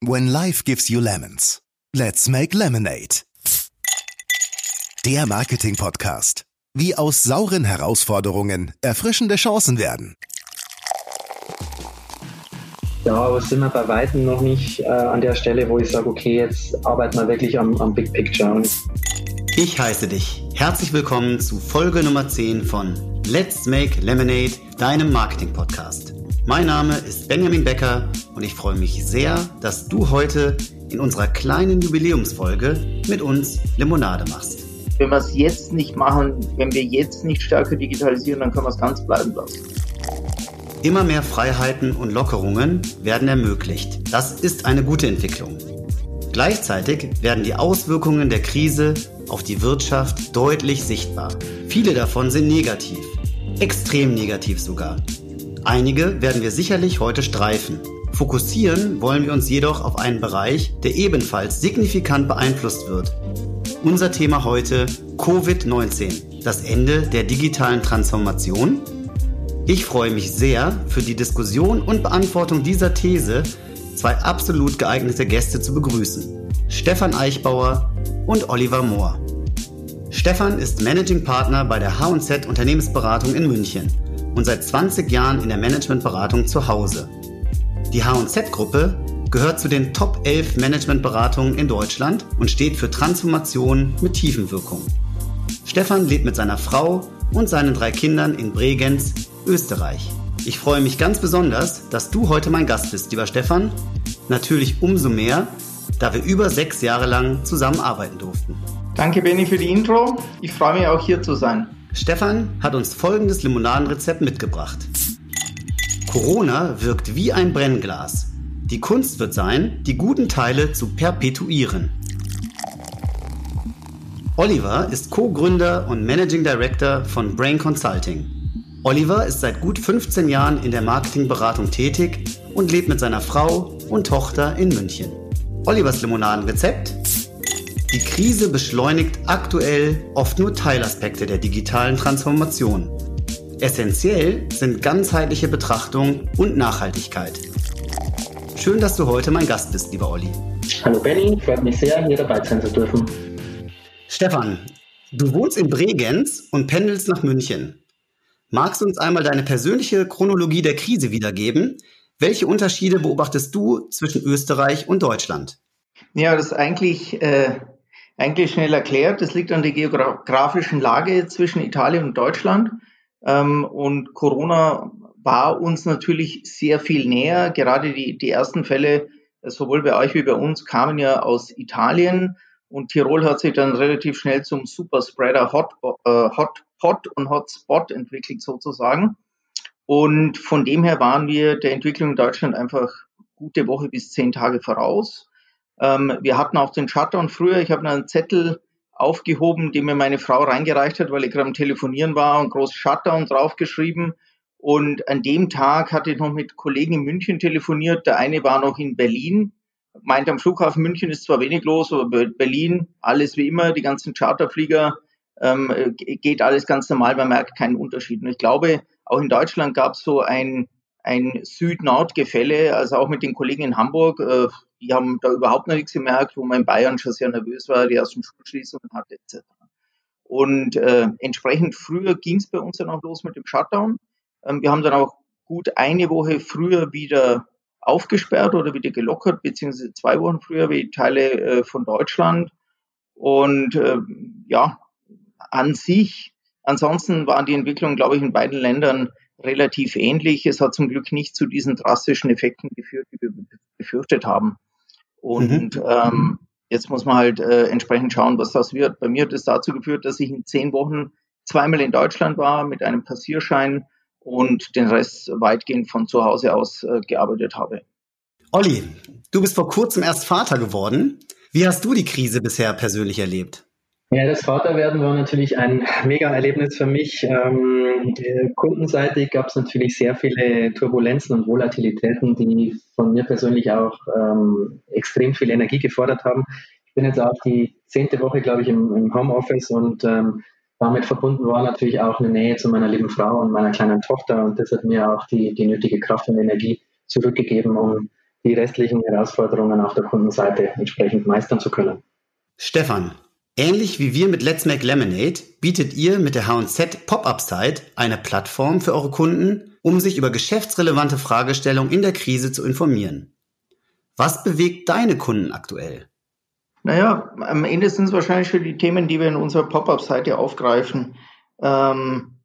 When life gives you lemons, let's make lemonade. Der Marketing-Podcast. Wie aus sauren Herausforderungen erfrischende Chancen werden. Ja, aber sind wir bei Weitem noch nicht äh, an der Stelle, wo ich sage, okay, jetzt arbeiten wir wirklich am, am Big Picture. Ich heiße dich. Herzlich willkommen zu Folge Nummer 10 von Let's Make Lemonade, deinem Marketing-Podcast. Mein Name ist Benjamin Becker und ich freue mich sehr, dass du heute in unserer kleinen Jubiläumsfolge mit uns Limonade machst. Wenn wir es jetzt nicht machen, wenn wir jetzt nicht stärker digitalisieren, dann können wir es ganz bleiben lassen. Immer mehr Freiheiten und Lockerungen werden ermöglicht. Das ist eine gute Entwicklung. Gleichzeitig werden die Auswirkungen der Krise auf die Wirtschaft deutlich sichtbar. Viele davon sind negativ, extrem negativ sogar. Einige werden wir sicherlich heute streifen. Fokussieren wollen wir uns jedoch auf einen Bereich, der ebenfalls signifikant beeinflusst wird. Unser Thema heute Covid-19, das Ende der digitalen Transformation. Ich freue mich sehr, für die Diskussion und Beantwortung dieser These zwei absolut geeignete Gäste zu begrüßen. Stefan Eichbauer und Oliver Mohr. Stefan ist Managing Partner bei der H&Z Unternehmensberatung in München und seit 20 Jahren in der Managementberatung zu Hause. Die H&Z-Gruppe gehört zu den Top 11 Managementberatungen in Deutschland und steht für Transformation mit Tiefenwirkung. Stefan lebt mit seiner Frau und seinen drei Kindern in Bregenz, Österreich. Ich freue mich ganz besonders, dass du heute mein Gast bist, lieber Stefan. Natürlich umso mehr, da wir über sechs Jahre lang zusammenarbeiten durften. Danke, Benny, für die Intro. Ich freue mich auch hier zu sein. Stefan hat uns folgendes Limonadenrezept mitgebracht. Corona wirkt wie ein Brennglas. Die Kunst wird sein, die guten Teile zu perpetuieren. Oliver ist Co-Gründer und Managing Director von Brain Consulting. Oliver ist seit gut 15 Jahren in der Marketingberatung tätig und lebt mit seiner Frau und Tochter in München. Olivers Limonadenrezept die Krise beschleunigt aktuell oft nur Teilaspekte der digitalen Transformation. Essentiell sind ganzheitliche Betrachtung und Nachhaltigkeit. Schön, dass du heute mein Gast bist, lieber Olli. Hallo Benny, freut mich sehr, hier dabei sein zu dürfen. Stefan, du wohnst in Bregenz und pendelst nach München. Magst du uns einmal deine persönliche Chronologie der Krise wiedergeben? Welche Unterschiede beobachtest du zwischen Österreich und Deutschland? Ja, das ist eigentlich äh, eigentlich schnell erklärt. Das liegt an der geografischen Lage zwischen Italien und Deutschland. Ähm, und Corona war uns natürlich sehr viel näher. Gerade die, die ersten Fälle, äh, sowohl bei euch wie bei uns, kamen ja aus Italien. Und Tirol hat sich dann relativ schnell zum Superspreader Hot, äh, Hotpot und Hotspot entwickelt sozusagen. Und von dem her waren wir der Entwicklung in Deutschland einfach gute Woche bis zehn Tage voraus. Ähm, wir hatten auch den Shutdown früher. Ich habe einen Zettel aufgehoben, den mir meine Frau reingereicht hat, weil ich gerade am Telefonieren war und groß Shutdown draufgeschrieben. Und an dem Tag hatte ich noch mit Kollegen in München telefoniert. Der eine war noch in Berlin, meint am Flughafen München ist zwar wenig los, aber Berlin alles wie immer, die ganzen Charterflieger ähm, geht alles ganz normal, man merkt keinen Unterschied. Und ich glaube, auch in Deutschland gab es so ein, ein Süd-Nord-Gefälle, also auch mit den Kollegen in Hamburg. Äh, die haben da überhaupt noch nichts gemerkt, wo man in Bayern schon sehr nervös war, die ersten Schulschließungen hatte etc. Und äh, entsprechend früher ging es bei uns dann auch los mit dem Shutdown. Ähm, wir haben dann auch gut eine Woche früher wieder aufgesperrt oder wieder gelockert, beziehungsweise zwei Wochen früher wie Teile äh, von Deutschland. Und äh, ja, an sich, ansonsten waren die Entwicklungen, glaube ich, in beiden Ländern relativ ähnlich. Es hat zum Glück nicht zu diesen drastischen Effekten geführt, die wir befürchtet haben. Und mhm. ähm, jetzt muss man halt äh, entsprechend schauen, was das wird. Bei mir hat es dazu geführt, dass ich in zehn Wochen zweimal in Deutschland war mit einem Passierschein und den Rest weitgehend von zu Hause aus äh, gearbeitet habe. Olli, du bist vor kurzem erst Vater geworden. Wie hast du die Krise bisher persönlich erlebt? Ja, das Vaterwerden war natürlich ein mega Erlebnis für mich. Ähm, kundenseitig gab es natürlich sehr viele Turbulenzen und Volatilitäten, die von mir persönlich auch ähm, extrem viel Energie gefordert haben. Ich bin jetzt auch die zehnte Woche, glaube ich, im, im Homeoffice und ähm, damit verbunden war natürlich auch eine Nähe zu meiner lieben Frau und meiner kleinen Tochter und das hat mir auch die, die nötige Kraft und Energie zurückgegeben, um die restlichen Herausforderungen auf der Kundenseite entsprechend meistern zu können. Stefan, ähnlich wie wir mit Let's Make Lemonade bietet ihr mit der H&Z Pop-Up Site eine Plattform für eure Kunden, um sich über geschäftsrelevante Fragestellungen in der Krise zu informieren. Was bewegt deine Kunden aktuell? Naja, am Ende sind es wahrscheinlich schon die Themen, die wir in unserer Pop-up-Seite aufgreifen. Ähm,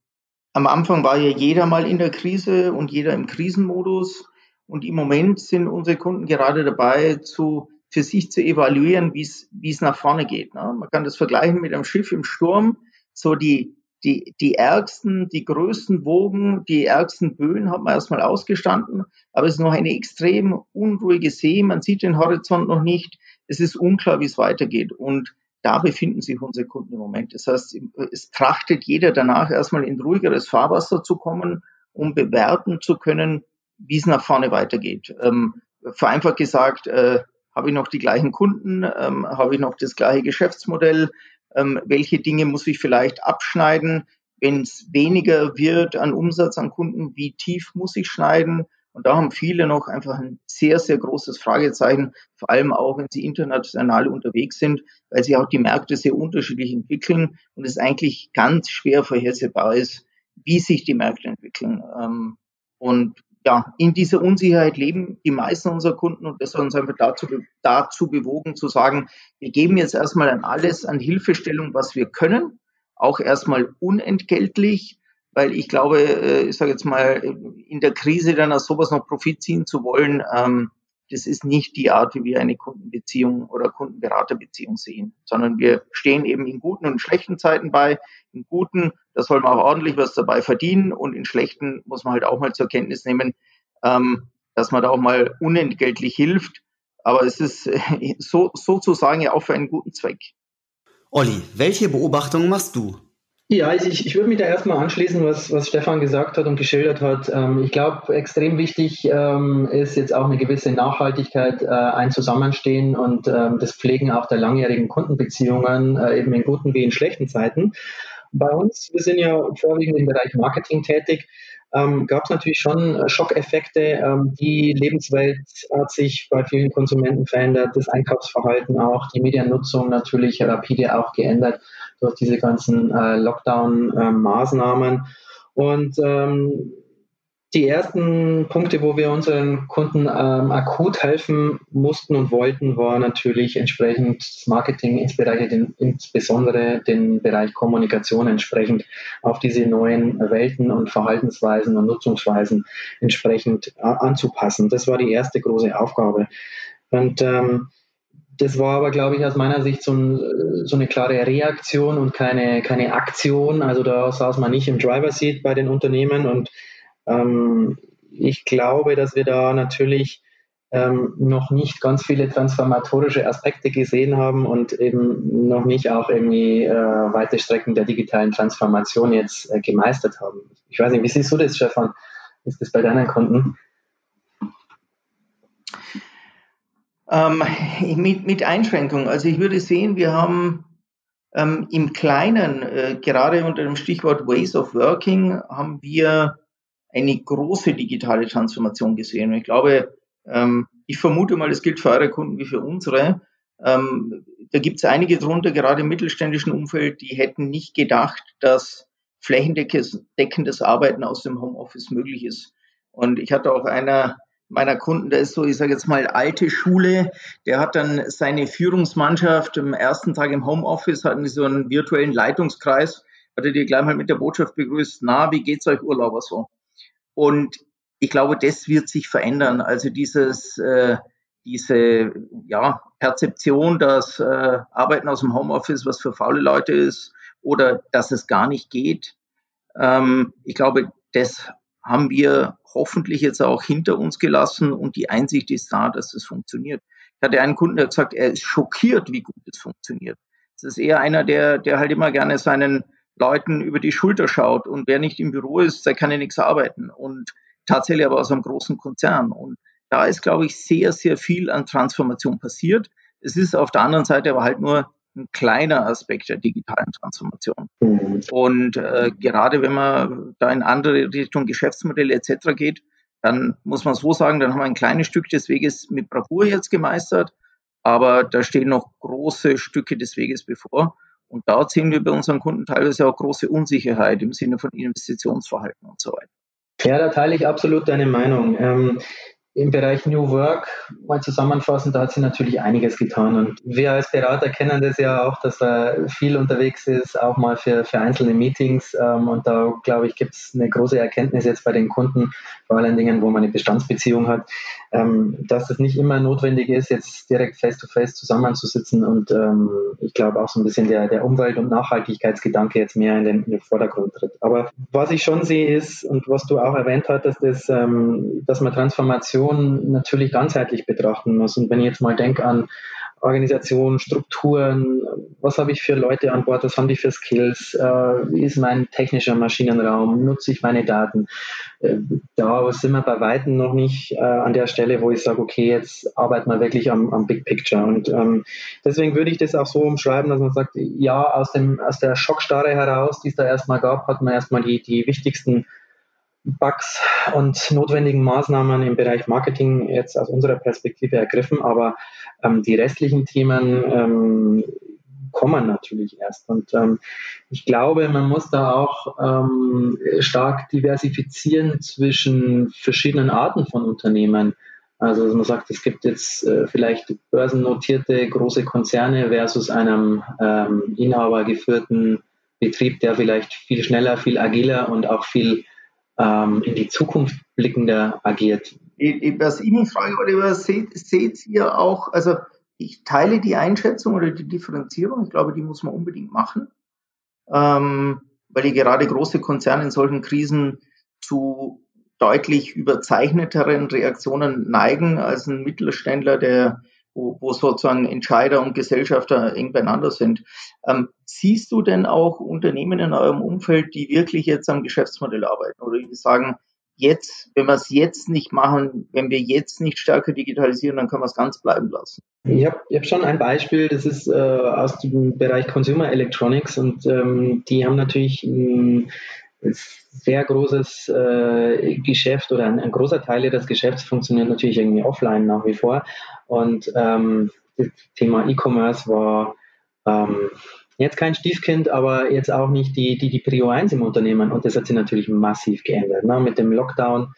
am Anfang war ja jeder mal in der Krise und jeder im Krisenmodus. Und im Moment sind unsere Kunden gerade dabei, zu, für sich zu evaluieren, wie es wie es nach vorne geht. Ne? Man kann das vergleichen mit einem Schiff im Sturm. So die, die, die ärgsten, die größten Wogen, die ärgsten Böen hat man erstmal ausgestanden. Aber es ist noch eine extrem unruhige See. Man sieht den Horizont noch nicht. Es ist unklar, wie es weitergeht. Und da befinden sich unsere Kunden im Moment. Das heißt, es trachtet jeder danach, erstmal in ruhigeres Fahrwasser zu kommen, um bewerten zu können, wie es nach vorne weitergeht. Ähm, vereinfacht gesagt, äh, habe ich noch die gleichen Kunden, ähm, habe ich noch das gleiche Geschäftsmodell, ähm, welche Dinge muss ich vielleicht abschneiden, wenn es weniger wird an Umsatz an Kunden, wie tief muss ich schneiden? Und da haben viele noch einfach ein sehr, sehr großes Fragezeichen, vor allem auch, wenn sie international unterwegs sind, weil sich auch die Märkte sehr unterschiedlich entwickeln und es eigentlich ganz schwer vorhersehbar ist, wie sich die Märkte entwickeln. Ähm, und ja, in dieser Unsicherheit leben die meisten unserer Kunden und das hat uns einfach dazu, dazu bewogen zu sagen, wir geben jetzt erstmal an alles an Hilfestellung, was wir können, auch erstmal unentgeltlich, weil ich glaube, äh, ich sage jetzt mal, in der Krise dann aus sowas noch Profit ziehen zu wollen, ähm, das ist nicht die Art, wie wir eine Kundenbeziehung oder Kundenberaterbeziehung sehen, sondern wir stehen eben in guten und schlechten Zeiten bei. In guten, da soll man auch ordentlich was dabei verdienen und in schlechten muss man halt auch mal zur Kenntnis nehmen, ähm, dass man da auch mal unentgeltlich hilft. Aber es ist so, sozusagen ja auch für einen guten Zweck. Olli, welche Beobachtungen machst du? Ja, ich, ich würde mich da erstmal anschließen, was, was Stefan gesagt hat und geschildert hat. Ähm, ich glaube, extrem wichtig ähm, ist jetzt auch eine gewisse Nachhaltigkeit, äh, ein Zusammenstehen und ähm, das Pflegen auch der langjährigen Kundenbeziehungen, äh, eben in guten wie in schlechten Zeiten. Bei uns, wir sind ja vorwiegend im Bereich Marketing tätig, gab es natürlich schon Schockeffekte. Die Lebenswelt hat sich bei vielen Konsumenten verändert, das Einkaufsverhalten auch, die Mediennutzung natürlich rapide auch geändert durch diese ganzen äh, Lockdown-Maßnahmen. Und ähm, die ersten Punkte, wo wir unseren Kunden ähm, akut helfen mussten und wollten, war natürlich entsprechend das Marketing, insbesondere den, insbesondere den Bereich Kommunikation entsprechend auf diese neuen Welten und Verhaltensweisen und Nutzungsweisen entsprechend äh, anzupassen. Das war die erste große Aufgabe. Und ähm, das war aber, glaube ich, aus meiner Sicht so, ein, so, eine klare Reaktion und keine, keine Aktion. Also da saß man nicht im Driver Seat bei den Unternehmen. Und ähm, ich glaube, dass wir da natürlich ähm, noch nicht ganz viele transformatorische Aspekte gesehen haben und eben noch nicht auch irgendwie äh, weite Strecken der digitalen Transformation jetzt äh, gemeistert haben. Ich weiß nicht, wie siehst du das, Stefan? Ist das bei deinen Kunden? Ähm, mit, mit Einschränkungen. Also ich würde sehen, wir haben ähm, im Kleinen, äh, gerade unter dem Stichwort Ways of Working, haben wir eine große digitale Transformation gesehen. Und ich glaube, ähm, ich vermute mal, das gilt für eure Kunden wie für unsere. Ähm, da gibt es einige drunter, gerade im mittelständischen Umfeld, die hätten nicht gedacht, dass flächendeckendes Arbeiten aus dem Homeoffice möglich ist. Und ich hatte auch einer meiner Kunden, der ist so, ich sage jetzt mal, alte Schule. Der hat dann seine Führungsmannschaft am ersten Tag im Homeoffice, hatten die so einen virtuellen Leitungskreis, hatte die gleich mal mit der Botschaft begrüßt, na, wie geht's euch Urlauber so? Und ich glaube, das wird sich verändern. Also dieses, äh, diese ja, Perzeption, dass äh, Arbeiten aus dem Homeoffice was für faule Leute ist oder dass es gar nicht geht. Ähm, ich glaube, das haben wir hoffentlich jetzt auch hinter uns gelassen und die Einsicht ist da, dass es funktioniert. Ich hatte einen Kunden, der gesagt, er ist schockiert, wie gut es funktioniert. Es ist eher einer, der, der halt immer gerne seinen Leuten über die Schulter schaut und wer nicht im Büro ist, der kann ja nichts arbeiten und tatsächlich aber aus einem großen Konzern. Und da ist, glaube ich, sehr, sehr viel an Transformation passiert. Es ist auf der anderen Seite aber halt nur ein kleiner Aspekt der digitalen Transformation. Mhm. Und äh, gerade wenn man da in andere Richtung Geschäftsmodelle etc. geht, dann muss man so sagen, dann haben wir ein kleines Stück des Weges mit Bravour jetzt gemeistert, aber da stehen noch große Stücke des Weges bevor. Und da sehen wir bei unseren Kunden teilweise auch große Unsicherheit im Sinne von Investitionsverhalten und so weiter. Ja, da teile ich absolut deine Meinung. Ähm, im Bereich New Work mal zusammenfassen, da hat sie natürlich einiges getan. Und wir als Berater kennen das ja auch, dass er viel unterwegs ist, auch mal für, für einzelne Meetings. Ähm, und da, glaube ich, gibt es eine große Erkenntnis jetzt bei den Kunden, vor allen Dingen, wo man eine Bestandsbeziehung hat, ähm, dass es nicht immer notwendig ist, jetzt direkt face-to-face zusammenzusitzen. Und ähm, ich glaube auch so ein bisschen der, der Umwelt- und Nachhaltigkeitsgedanke jetzt mehr in den, in den, Vordergrund tritt. Aber was ich schon sehe ist, und was du auch erwähnt hattest, ist, dass man Transformation Organisation natürlich ganzheitlich betrachten muss. Und wenn ich jetzt mal denke an Organisation, Strukturen, was habe ich für Leute an Bord, was haben die für Skills, äh, wie ist mein technischer Maschinenraum, nutze ich meine Daten. Äh, da sind wir bei Weitem noch nicht äh, an der Stelle, wo ich sage, okay, jetzt arbeiten wir wirklich am, am Big Picture. Und ähm, deswegen würde ich das auch so umschreiben, dass man sagt, ja, aus, dem, aus der Schockstarre heraus, die es da erstmal gab, hat man erstmal die, die wichtigsten Bugs und notwendigen Maßnahmen im Bereich Marketing jetzt aus unserer Perspektive ergriffen, aber ähm, die restlichen Themen ähm, kommen natürlich erst. Und ähm, ich glaube, man muss da auch ähm, stark diversifizieren zwischen verschiedenen Arten von Unternehmen. Also man sagt, es gibt jetzt äh, vielleicht börsennotierte große Konzerne versus einem ähm, inhabergeführten Betrieb, der vielleicht viel schneller, viel agiler und auch viel ähm, in die Zukunft blickender agiert. Was ich mich frage, Oliver, seht, seht ihr auch, also ich teile die Einschätzung oder die Differenzierung, ich glaube, die muss man unbedingt machen, ähm, weil die gerade große Konzerne in solchen Krisen zu deutlich überzeichneteren Reaktionen neigen als ein Mittelständler, der wo, wo sozusagen Entscheider und Gesellschafter eng beieinander sind. Ähm, siehst du denn auch Unternehmen in eurem Umfeld, die wirklich jetzt am Geschäftsmodell arbeiten oder die sagen, jetzt, wenn wir es jetzt nicht machen, wenn wir jetzt nicht stärker digitalisieren, dann können wir es ganz bleiben lassen? Ich habe hab schon ein Beispiel, das ist äh, aus dem Bereich Consumer Electronics und ähm, die haben natürlich ein sehr großes äh, Geschäft oder ein, ein, großer Teil des Geschäfts funktioniert natürlich irgendwie offline nach wie vor. Und ähm, das Thema E-Commerce war ähm, jetzt kein Stiefkind, aber jetzt auch nicht die, die, die Prio 1 im Unternehmen. Und das hat sich natürlich massiv geändert. Ne? Mit dem Lockdown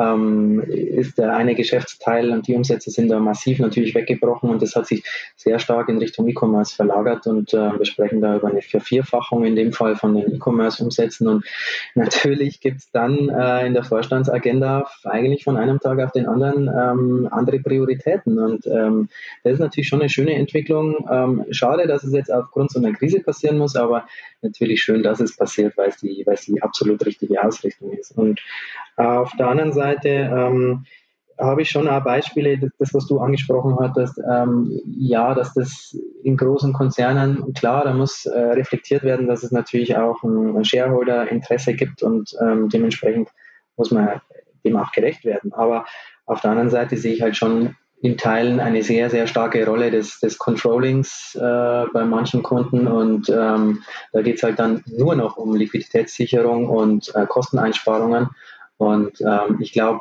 ähm, ist der eine Geschäftsteil und die Umsätze sind da massiv natürlich weggebrochen und das hat sich sehr stark in Richtung E-Commerce verlagert und äh, wir sprechen da über eine Vervierfachung in dem Fall von den E-Commerce-Umsätzen und natürlich gibt es dann äh, in der Vorstandsagenda eigentlich von einem Tag auf den anderen ähm, andere Prioritäten und ähm, das ist natürlich schon eine schöne Entwicklung. Ähm, schade, dass es jetzt aufgrund so einer Krise passieren muss, aber natürlich schön, dass es passiert, weil es die, die absolut richtige Ausrichtung ist. Und auf der anderen Seite ähm, habe ich schon auch Beispiele, das, das was du angesprochen hattest, ähm, ja, dass das in großen Konzernen, klar, da muss äh, reflektiert werden, dass es natürlich auch ein Shareholder-Interesse gibt und ähm, dementsprechend muss man dem auch gerecht werden. Aber auf der anderen Seite sehe ich halt schon in Teilen eine sehr, sehr starke Rolle des, des Controllings äh, bei manchen Kunden und ähm, da geht es halt dann nur noch um Liquiditätssicherung und äh, Kosteneinsparungen und ähm, ich glaube,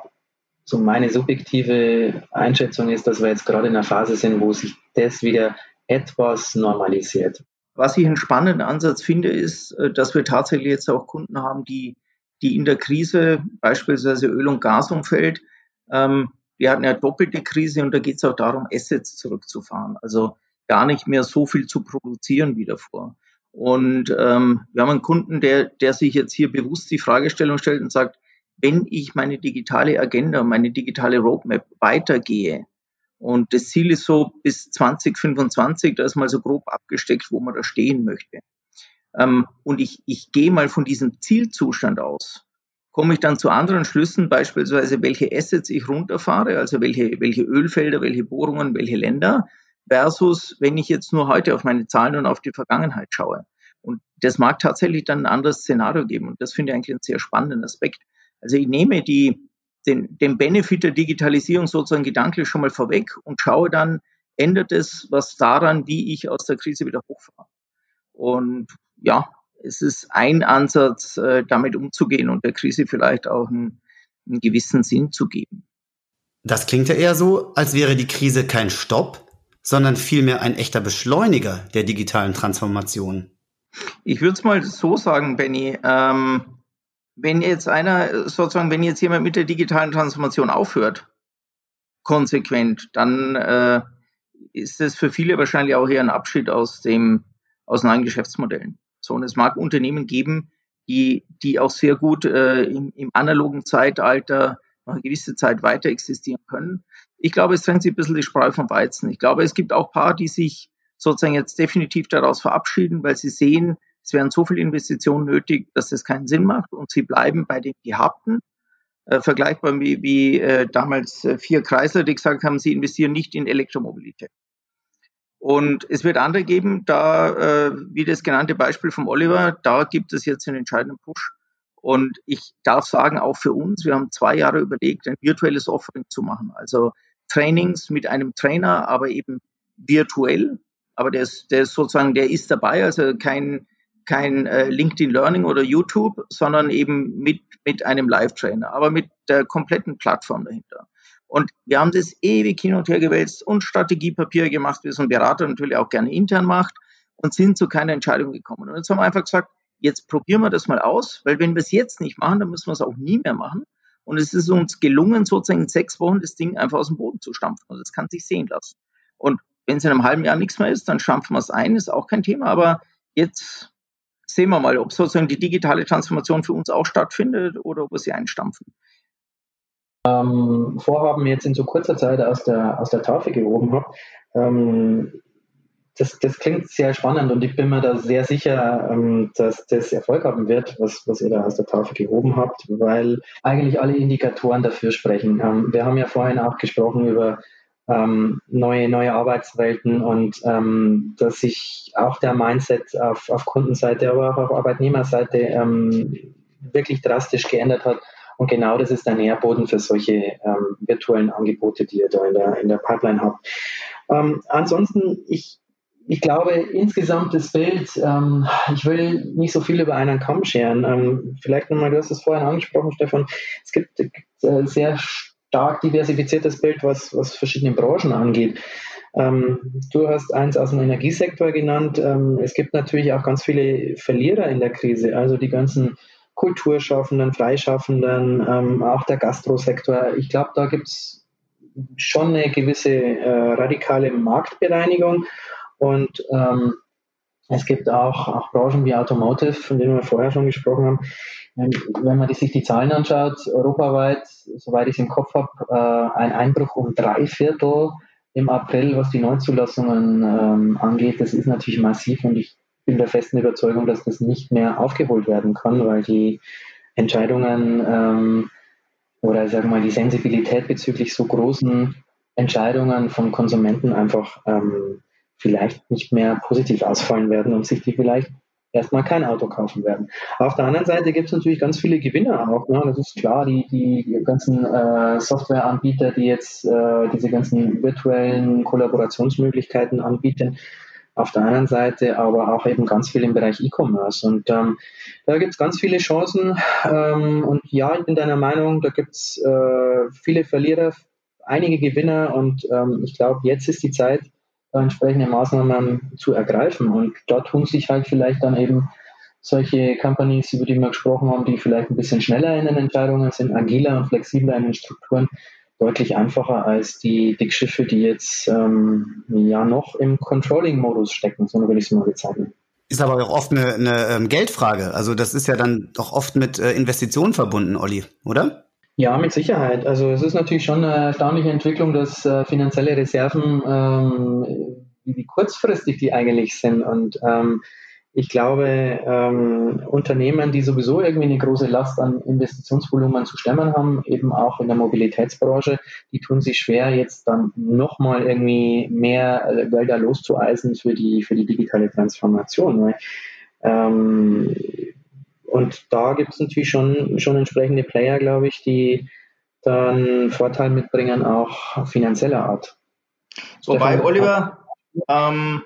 so meine subjektive Einschätzung ist, dass wir jetzt gerade in einer Phase sind, wo sich das wieder etwas normalisiert. Was ich einen spannenden Ansatz finde, ist, äh, dass wir tatsächlich jetzt auch Kunden haben, die, die in der Krise, beispielsweise Öl- und Gasumfeld, ähm, wir hatten ja doppelte Krise und da geht es auch darum, Assets zurückzufahren. Also gar nicht mehr so viel zu produzieren wie davor. Und ähm, wir haben einen Kunden, der, der sich jetzt hier bewusst die Fragestellung stellt und sagt, wenn ich meine digitale Agenda, meine digitale Roadmap weitergehe, und das Ziel ist so bis 2025, da ist mal so grob abgesteckt, wo man da stehen möchte. Ähm, und ich, ich gehe mal von diesem Zielzustand aus, komme ich dann zu anderen Schlüssen, beispielsweise welche Assets ich runterfahre, also welche, welche Ölfelder, welche Bohrungen, welche Länder, versus wenn ich jetzt nur heute auf meine Zahlen und auf die Vergangenheit schaue. Und das mag tatsächlich dann ein anderes Szenario geben. Und das finde ich eigentlich einen sehr spannenden Aspekt. Also ich nehme die, den, den Benefit der Digitalisierung sozusagen gedanklich schon mal vorweg und schaue dann, ändert es was daran, wie ich aus der Krise wieder hochfahre. Und ja, es ist ein Ansatz, äh, damit umzugehen und der Krise vielleicht auch ein, einen gewissen Sinn zu geben. Das klingt ja eher so, als wäre die Krise kein Stopp, sondern vielmehr ein echter Beschleuniger der digitalen Transformation. Ich würde es mal so sagen, Benny. Ähm, wenn jetzt einer sozusagen, wenn jetzt jemand mit der digitalen Transformation aufhört, konsequent, dann äh, ist es für viele wahrscheinlich auch eher ein Abschied aus dem aus neuen Geschäftsmodellen. So und es mag Unternehmen geben, die die auch sehr gut äh, im, im analogen Zeitalter noch eine gewisse Zeit weiter existieren können. Ich glaube, es trennt sich ein bisschen die Spreu vom Weizen. Ich glaube, es gibt auch paar, die sich sozusagen jetzt definitiv daraus verabschieden, weil sie sehen, es wären so viele Investitionen nötig, dass es keinen Sinn macht und sie bleiben bei den Gehabten. Äh, vergleichbar wie, wie äh, damals äh, vier Kreisler, die gesagt haben, sie investieren nicht in Elektromobilität. Und es wird andere geben, da, äh, wie das genannte Beispiel vom Oliver, da gibt es jetzt einen entscheidenden Push. Und ich darf sagen, auch für uns, wir haben zwei Jahre überlegt, ein virtuelles Offering zu machen. Also Trainings mit einem Trainer, aber eben virtuell. Aber der ist, der ist sozusagen, der ist dabei, also kein, kein äh, LinkedIn Learning oder YouTube, sondern eben mit, mit einem Live-Trainer, aber mit der kompletten Plattform dahinter. Und wir haben das ewig hin und her gewälzt und Strategiepapier gemacht, wie es ein Berater natürlich auch gerne intern macht und sind zu keiner Entscheidung gekommen. Und jetzt haben wir einfach gesagt, jetzt probieren wir das mal aus, weil wenn wir es jetzt nicht machen, dann müssen wir es auch nie mehr machen. Und es ist uns gelungen, sozusagen in sechs Wochen das Ding einfach aus dem Boden zu stampfen. Also das kann sich sehen lassen. Und wenn es in einem halben Jahr nichts mehr ist, dann stampfen wir es ein, ist auch kein Thema. Aber jetzt sehen wir mal, ob sozusagen die digitale Transformation für uns auch stattfindet oder ob wir sie einstampfen. Ähm, Vorhaben jetzt in so kurzer Zeit aus der, aus der Tafel gehoben habe, ähm, das, das klingt sehr spannend und ich bin mir da sehr sicher, ähm, dass das Erfolg haben wird, was, was ihr da aus der Tafel gehoben habt, weil eigentlich alle Indikatoren dafür sprechen. Ähm, wir haben ja vorhin auch gesprochen über ähm, neue, neue Arbeitswelten und ähm, dass sich auch der Mindset auf, auf Kundenseite, aber auch auf Arbeitnehmerseite ähm, wirklich drastisch geändert hat. Und genau das ist der Nährboden für solche ähm, virtuellen Angebote, die ihr da in der, in der Pipeline habt. Ähm, ansonsten, ich, ich glaube, insgesamt das Bild, ähm, ich will nicht so viel über einen Kamm scheren. Vielleicht nochmal, du hast es vorhin angesprochen, Stefan, es gibt, gibt äh, sehr stark diversifiziertes Bild, was, was verschiedene Branchen angeht. Ähm, du hast eins aus dem Energiesektor genannt. Ähm, es gibt natürlich auch ganz viele Verlierer in der Krise, also die ganzen Kulturschaffenden, Freischaffenden, ähm, auch der Gastrosektor. Ich glaube, da gibt es schon eine gewisse äh, radikale Marktbereinigung und ähm, es gibt auch, auch Branchen wie Automotive, von denen wir vorher schon gesprochen haben, wenn man sich die Zahlen anschaut, europaweit, soweit ich es im Kopf habe, äh, ein Einbruch um drei Viertel im April, was die Neuzulassungen ähm, angeht, das ist natürlich massiv und ich bin der festen Überzeugung, dass das nicht mehr aufgeholt werden kann, weil die Entscheidungen ähm, oder sagen wir mal die Sensibilität bezüglich so großen Entscheidungen von Konsumenten einfach ähm, vielleicht nicht mehr positiv ausfallen werden und sich die vielleicht erstmal kein Auto kaufen werden. Auf der anderen Seite gibt es natürlich ganz viele Gewinner auch. Ne? Das ist klar, die, die ganzen äh, Softwareanbieter, die jetzt äh, diese ganzen virtuellen Kollaborationsmöglichkeiten anbieten. Auf der anderen Seite aber auch eben ganz viel im Bereich E-Commerce. Und ähm, da gibt es ganz viele Chancen. Ähm, und ja, ich bin deiner Meinung, da gibt es äh, viele Verlierer, einige Gewinner. Und ähm, ich glaube, jetzt ist die Zeit, entsprechende Maßnahmen zu ergreifen. Und dort tun sich halt vielleicht dann eben solche Companies, über die wir gesprochen haben, die vielleicht ein bisschen schneller in den Entscheidungen sind, agiler und flexibler in den Strukturen, deutlich einfacher als die Dickschiffe, die jetzt ähm, ja noch im Controlling-Modus stecken, so würde ich es mal bezeichnen. Ist aber auch oft eine, eine ähm, Geldfrage. Also das ist ja dann doch oft mit äh, Investitionen verbunden, Olli, oder? Ja, mit Sicherheit. Also es ist natürlich schon eine erstaunliche Entwicklung, dass äh, finanzielle Reserven, ähm, wie kurzfristig die eigentlich sind. Und ähm, ich glaube, ähm, Unternehmen, die sowieso irgendwie eine große Last an Investitionsvolumen zu stemmen haben, eben auch in der Mobilitätsbranche, die tun sich schwer, jetzt dann nochmal irgendwie mehr äh, Gelder loszueisen für die, für die digitale Transformation. Weil, ähm, und da gibt es natürlich schon, schon entsprechende Player, glaube ich, die dann Vorteil mitbringen, auch finanzieller Art. Wobei, Oliver, ähm,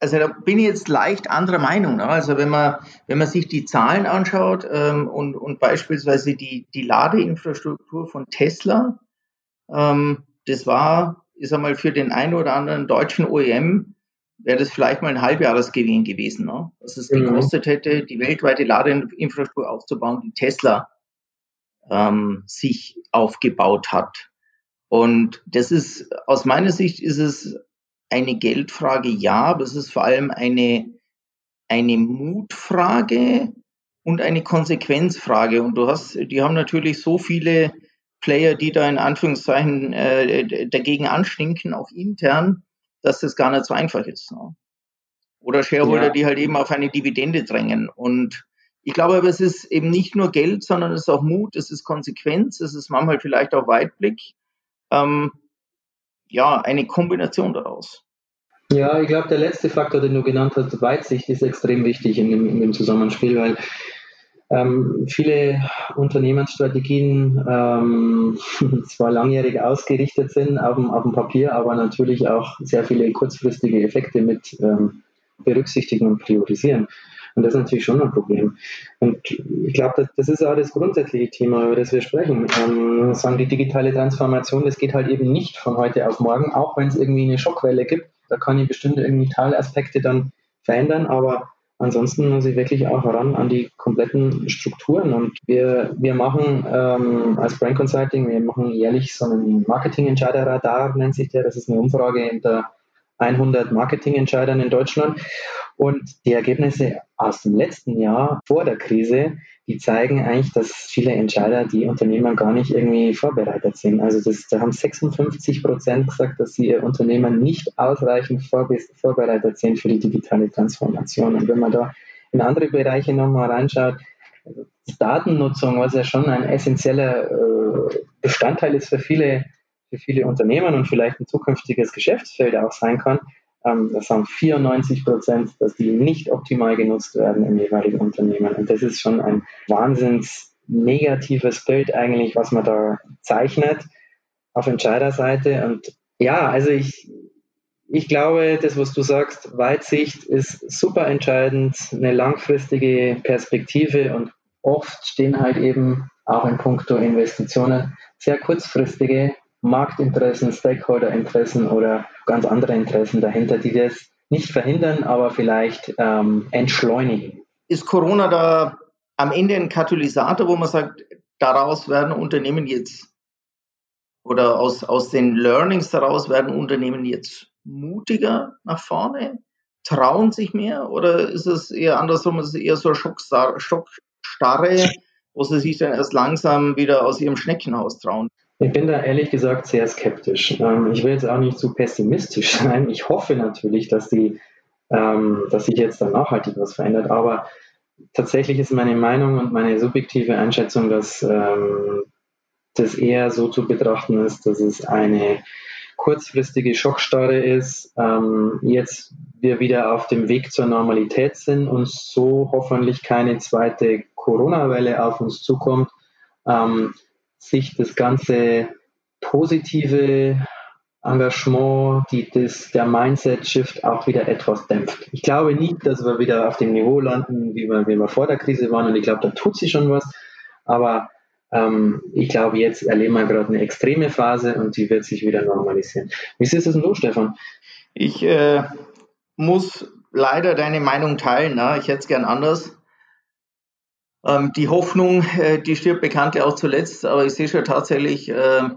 also da bin ich jetzt leicht anderer Meinung. Ne? Also wenn man, wenn man sich die Zahlen anschaut ähm, und, und beispielsweise die, die Ladeinfrastruktur von Tesla, ähm, das war, ist einmal für den einen oder anderen deutschen OEM, wäre das vielleicht mal ein Halbjahresgewinn gewesen, ne? was es mhm. gekostet hätte, die weltweite Ladeinfrastruktur aufzubauen, die Tesla ähm, sich aufgebaut hat. Und das ist, aus meiner Sicht ist es eine Geldfrage, ja, aber es ist vor allem eine, eine Mutfrage und eine Konsequenzfrage. Und du hast, die haben natürlich so viele Player, die da in Anführungszeichen äh, dagegen anstinken, auch intern, dass das gar nicht so einfach ist. Ne? Oder Shareholder, ja. die halt eben auf eine Dividende drängen. Und ich glaube aber, es ist eben nicht nur Geld, sondern es ist auch Mut, es ist Konsequenz, es ist manchmal vielleicht auch Weitblick. Ähm, ja, eine Kombination daraus. Ja, ich glaube, der letzte Faktor, den du genannt hast, Weitsicht, ist extrem wichtig in dem, in dem Zusammenspiel, weil ähm, viele Unternehmensstrategien ähm, zwar langjährig ausgerichtet sind auf dem, auf dem Papier, aber natürlich auch sehr viele kurzfristige Effekte mit ähm, berücksichtigen und priorisieren. Und das ist natürlich schon ein Problem. Und ich glaube, das, das, ist auch das grundsätzliche Thema, über das wir sprechen. Ähm, sagen, die digitale Transformation, das geht halt eben nicht von heute auf morgen, auch wenn es irgendwie eine Schockwelle gibt. Da kann ich bestimmte Teilaspekte dann verändern, aber ansonsten muss ich wirklich auch ran an die kompletten Strukturen. Und wir, wir machen ähm, als Brand Consulting, wir machen jährlich so einen Marketing-Entscheider-Radar, nennt sich der. Das ist eine Umfrage in der 100 Marketingentscheidern in Deutschland. Und die Ergebnisse aus dem letzten Jahr vor der Krise, die zeigen eigentlich, dass viele Entscheider, die Unternehmer gar nicht irgendwie vorbereitet sind. Also das, da haben 56 Prozent gesagt, dass sie ihr Unternehmen nicht ausreichend vorbereitet sind für die digitale Transformation. Und wenn man da in andere Bereiche nochmal reinschaut, Datennutzung, was ja schon ein essentieller äh, Bestandteil ist für viele für viele Unternehmen und vielleicht ein zukünftiges Geschäftsfeld auch sein kann, das haben 94 Prozent, dass die nicht optimal genutzt werden im jeweiligen Unternehmen. Und das ist schon ein wahnsinns negatives Bild eigentlich, was man da zeichnet auf Entscheiderseite. Und ja, also ich, ich glaube, das, was du sagst, Weitsicht ist super entscheidend, eine langfristige Perspektive und oft stehen halt eben auch in puncto Investitionen sehr kurzfristige Marktinteressen, Stakeholderinteressen oder ganz andere Interessen dahinter, die das nicht verhindern, aber vielleicht ähm, entschleunigen. Ist Corona da am Ende ein Katalysator, wo man sagt, daraus werden Unternehmen jetzt oder aus, aus den Learnings daraus werden Unternehmen jetzt mutiger nach vorne, trauen sich mehr oder ist es eher andersrum, ist es eher so Schockstarre, Schockstarre wo sie sich dann erst langsam wieder aus ihrem Schneckenhaus trauen? Ich bin da ehrlich gesagt sehr skeptisch. Ähm, ich will jetzt auch nicht zu pessimistisch sein. Ich hoffe natürlich, dass, die, ähm, dass sich jetzt dann nachhaltig was verändert, aber tatsächlich ist meine Meinung und meine subjektive Einschätzung, dass ähm, das eher so zu betrachten ist, dass es eine kurzfristige Schockstarre ist, jetzt wir wieder auf dem Weg zur Normalität sind und so hoffentlich keine zweite Corona-Welle auf uns zukommt, sich das ganze positive Engagement, die, das, der Mindset-Shift auch wieder etwas dämpft. Ich glaube nicht, dass wir wieder auf dem Niveau landen, wie wir, wie wir vor der Krise waren. Und ich glaube, da tut sich schon was. Aber ähm, ich glaube, jetzt erleben wir gerade eine extreme Phase und die wird sich wieder normalisieren. Wie siehst du denn du, Stefan? Ich äh, muss leider deine Meinung teilen. Ne? Ich hätte es gern anders. Ähm, die Hoffnung, äh, die stirbt bekanntlich auch zuletzt, aber ich sehe schon tatsächlich, äh,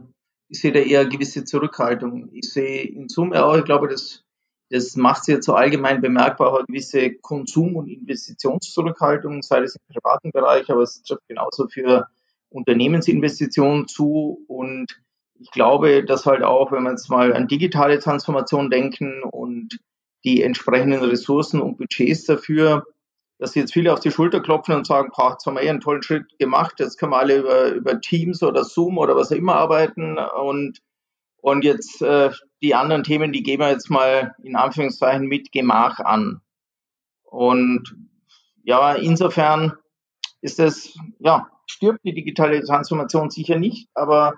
ich sehe da eher gewisse Zurückhaltung. Ich sehe in Summe auch, ich glaube, das, das macht sich jetzt so allgemein bemerkbar, auch eine gewisse Konsum- und Investitionszurückhaltung, sei es im privaten Bereich, aber es trifft genauso für Unternehmensinvestitionen zu und ich glaube, dass halt auch, wenn wir jetzt mal an digitale Transformation denken und die entsprechenden Ressourcen und Budgets dafür, dass jetzt viele auf die Schulter klopfen und sagen, jetzt haben wir eh einen tollen Schritt gemacht, jetzt können wir alle über, über Teams oder Zoom oder was auch immer arbeiten und, und jetzt äh, die anderen Themen, die gehen wir jetzt mal in Anführungszeichen mit Gemach an. Und ja, insofern ist das, ja, stirbt die digitale Transformation sicher nicht, aber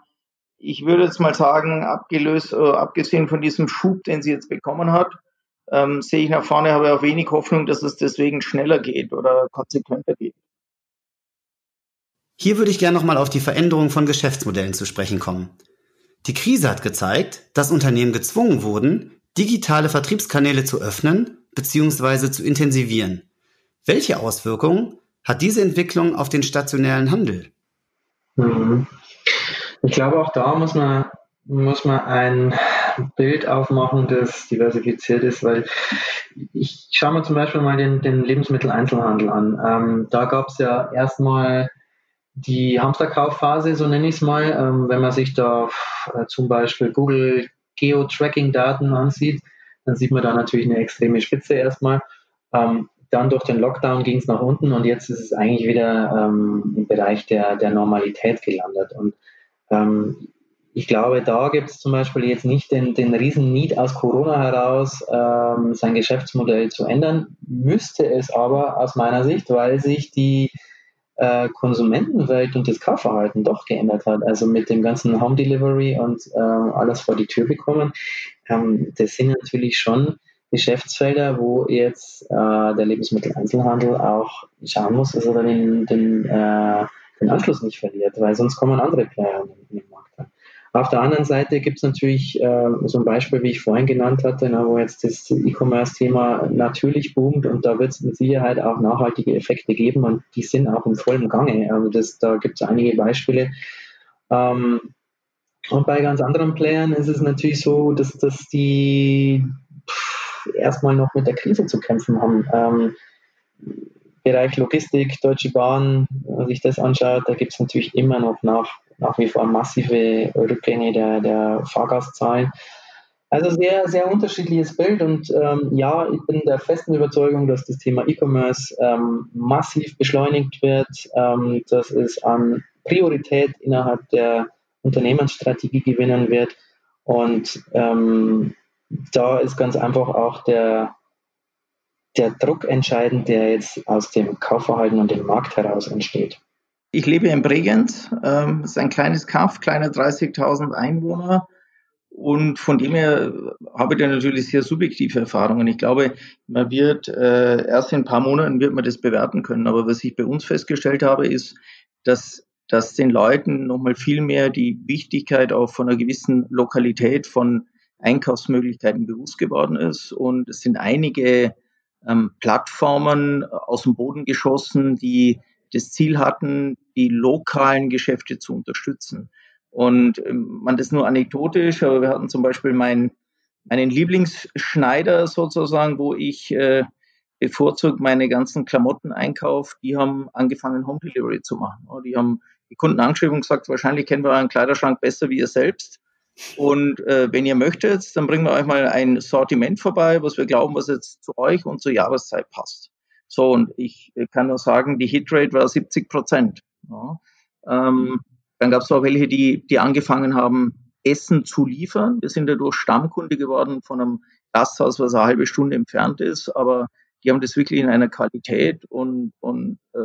ich würde jetzt mal sagen, abgelöst, äh, abgesehen von diesem Schub, den sie jetzt bekommen hat, ähm, sehe ich nach vorne, habe auch wenig Hoffnung, dass es deswegen schneller geht oder konsequenter geht. Hier würde ich gerne nochmal auf die Veränderung von Geschäftsmodellen zu sprechen kommen. Die Krise hat gezeigt, dass Unternehmen gezwungen wurden, digitale Vertriebskanäle zu öffnen bzw. zu intensivieren. Welche Auswirkungen hat diese Entwicklung auf den stationären Handel? Mhm. Ich glaube, auch da muss man, muss man ein Bild aufmachen, das diversifiziert ist, weil ich schaue mir zum Beispiel mal den, den Lebensmitteleinzelhandel an. Ähm, da gab es ja erstmal die Hamsterkaufphase, so nenne ich es mal. Ähm, wenn man sich da äh, zum Beispiel Google Geo-Tracking-Daten ansieht, dann sieht man da natürlich eine extreme Spitze erstmal. Ähm, dann durch den Lockdown ging es nach unten und jetzt ist es eigentlich wieder ähm, im Bereich der, der Normalität gelandet. Und ähm, ich glaube, da gibt es zum Beispiel jetzt nicht den, den riesen Need aus Corona heraus, ähm, sein Geschäftsmodell zu ändern. Müsste es aber aus meiner Sicht, weil sich die äh, Konsumentenwelt und das Kaufverhalten doch geändert hat. Also mit dem ganzen Home Delivery und äh, alles vor die Tür bekommen. Ähm, das sind natürlich schon Geschäftsfelder, wo jetzt äh, der Lebensmitteleinzelhandel auch schauen muss, dass er den, den, äh, den Anschluss nicht verliert, weil sonst kommen andere Player in den Markt. Auf der anderen Seite gibt es natürlich äh, so ein Beispiel, wie ich vorhin genannt hatte, na, wo jetzt das E-Commerce-Thema natürlich boomt und da wird es mit Sicherheit auch nachhaltige Effekte geben und die sind auch im vollen Gange. Also das, da gibt es einige Beispiele. Ähm, und bei ganz anderen Playern ist es natürlich so, dass, dass die erstmal noch mit der Krise zu kämpfen haben. Ähm, Bereich Logistik, Deutsche Bahn, wenn man sich das anschaut, da gibt es natürlich immer noch nach, nach wie vor massive Rückgänge der, der Fahrgastzahlen. Also sehr, sehr unterschiedliches Bild und ähm, ja, ich bin der festen Überzeugung, dass das Thema E-Commerce ähm, massiv beschleunigt wird, ähm, dass es an Priorität innerhalb der Unternehmensstrategie gewinnen wird und ähm, da ist ganz einfach auch der, der Druck entscheidend, der jetzt aus dem Kaufverhalten und dem Markt heraus entsteht. Ich lebe in Bregenz. Ähm, ist ein kleines Kaff, kleine 30.000 Einwohner. Und von dem her habe ich da natürlich sehr subjektive Erfahrungen. Ich glaube, man wird äh, erst in ein paar Monaten wird man das bewerten können. Aber was ich bei uns festgestellt habe, ist, dass, dass den Leuten nochmal viel mehr die Wichtigkeit auch von einer gewissen Lokalität von Einkaufsmöglichkeiten bewusst geworden ist. Und es sind einige ähm, Plattformen aus dem Boden geschossen, die das Ziel hatten, die lokalen Geschäfte zu unterstützen. Und ähm, man das nur anekdotisch, aber wir hatten zum Beispiel meinen, meinen Lieblingsschneider sozusagen, wo ich äh, bevorzugt meine ganzen Klamotten einkaufe, die haben angefangen, Home Delivery zu machen. Die haben die Kunden angeschrieben und gesagt, wahrscheinlich kennen wir euren Kleiderschrank besser wie ihr selbst. Und äh, wenn ihr möchtet, dann bringen wir euch mal ein Sortiment vorbei, was wir glauben, was jetzt zu euch und zur Jahreszeit passt. So, und ich kann nur sagen, die Hitrate war 70 Prozent. Ja. Ähm, dann gab es auch welche, die, die angefangen haben, Essen zu liefern. Wir sind dadurch Stammkunde geworden von einem Gasthaus, was eine halbe Stunde entfernt ist, aber die haben das wirklich in einer Qualität und, und äh,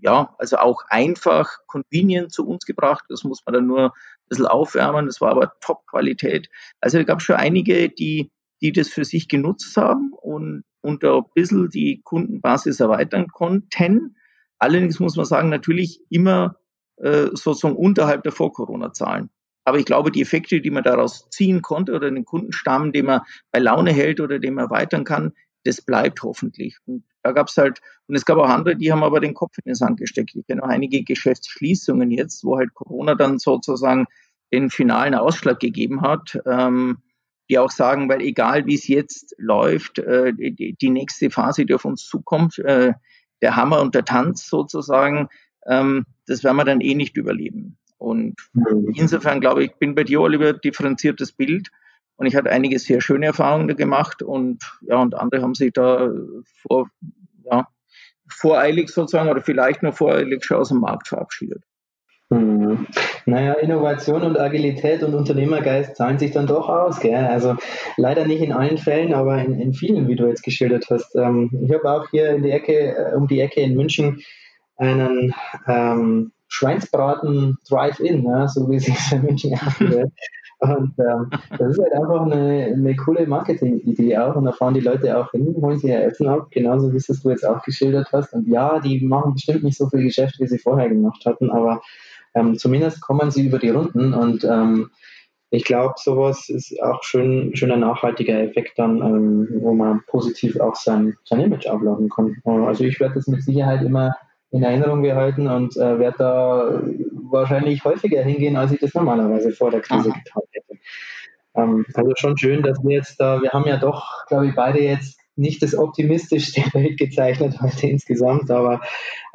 ja, also auch einfach convenient zu uns gebracht. Das muss man dann nur ein bisschen aufwärmen. Das war aber Top-Qualität. Also da gab es schon einige, die, die das für sich genutzt haben und, und da ein bisschen die Kundenbasis erweitern konnten. Allerdings muss man sagen, natürlich immer äh, sozusagen unterhalb der Vor-Corona-Zahlen. Aber ich glaube, die Effekte, die man daraus ziehen konnte oder den Kundenstamm, den man bei Laune hält oder den man erweitern kann, das bleibt hoffentlich. Und da gab es halt, und es gab auch andere, die haben aber den Kopf in den Sand gesteckt. Ich kenne auch einige Geschäftsschließungen jetzt, wo halt Corona dann sozusagen den finalen Ausschlag gegeben hat, ähm, die auch sagen, weil egal wie es jetzt läuft, äh, die, die, nächste Phase, die auf uns zukommt, äh, der Hammer und der Tanz sozusagen, ähm, das werden wir dann eh nicht überleben. Und mhm. insofern glaube ich, bin bei dir, Oliver, differenziertes Bild. Und ich hatte einige sehr schöne Erfahrungen da gemacht und ja, und andere haben sich da vor, ja, voreilig sozusagen oder vielleicht nur voreilig schon aus dem Markt verabschiedet. Hm. Naja, Innovation und Agilität und Unternehmergeist zahlen sich dann doch aus. Gell? Also leider nicht in allen Fällen, aber in, in vielen, wie du jetzt geschildert hast. Ähm, ich habe auch hier in die Ecke, äh, um die Ecke in München einen ähm, Schweinsbraten Drive-In, ja, so wie es sich in München anhört. Und ähm, das ist halt einfach eine, eine coole Marketing-Idee auch. Und da fahren die Leute auch hin, holen sich ihr Essen ab, genauso wie es du jetzt auch geschildert hast. Und ja, die machen bestimmt nicht so viel Geschäft, wie sie vorher gemacht hatten, aber ähm, zumindest kommen sie über die Runden und ähm, ich glaube, sowas ist auch schön, schöner nachhaltiger Effekt dann, ähm, wo man positiv auch sein, sein Image abladen kann. Also ich werde das mit Sicherheit immer in Erinnerung behalten und äh, werde da wahrscheinlich häufiger hingehen, als ich das normalerweise vor der Krise Aha. getan hätte. Ähm, also schon schön, dass wir jetzt da, wir haben ja doch, glaube ich, beide jetzt nicht das optimistischste Bild gezeichnet heute insgesamt, aber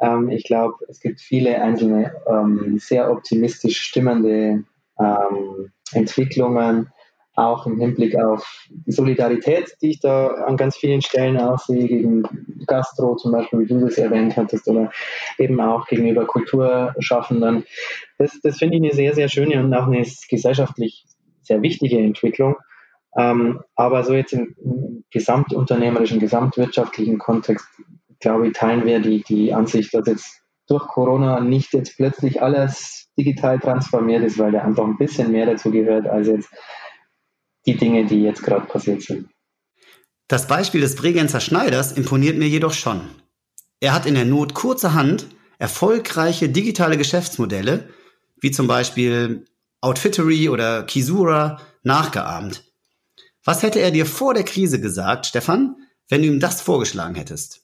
ähm, ich glaube, es gibt viele einzelne ähm, sehr optimistisch stimmende ähm, Entwicklungen, auch im Hinblick auf die Solidarität, die ich da an ganz vielen Stellen auch sehe, gegen Gastro zum Beispiel, wie du das erwähnt hattest, oder eben auch gegenüber Kulturschaffenden. Das, das finde ich eine sehr, sehr schöne und auch eine gesellschaftlich sehr wichtige Entwicklung. Ähm, aber so jetzt im, gesamtunternehmerischen, gesamtwirtschaftlichen Kontext, glaube ich, teilen wir die, die Ansicht, dass jetzt durch Corona nicht jetzt plötzlich alles digital transformiert ist, weil da einfach ein bisschen mehr dazu gehört als jetzt die Dinge, die jetzt gerade passiert sind. Das Beispiel des Bregenzer Schneiders imponiert mir jedoch schon. Er hat in der Not kurzerhand erfolgreiche digitale Geschäftsmodelle, wie zum Beispiel Outfittery oder Kisura, nachgeahmt. Was hätte er dir vor der Krise gesagt, Stefan, wenn du ihm das vorgeschlagen hättest?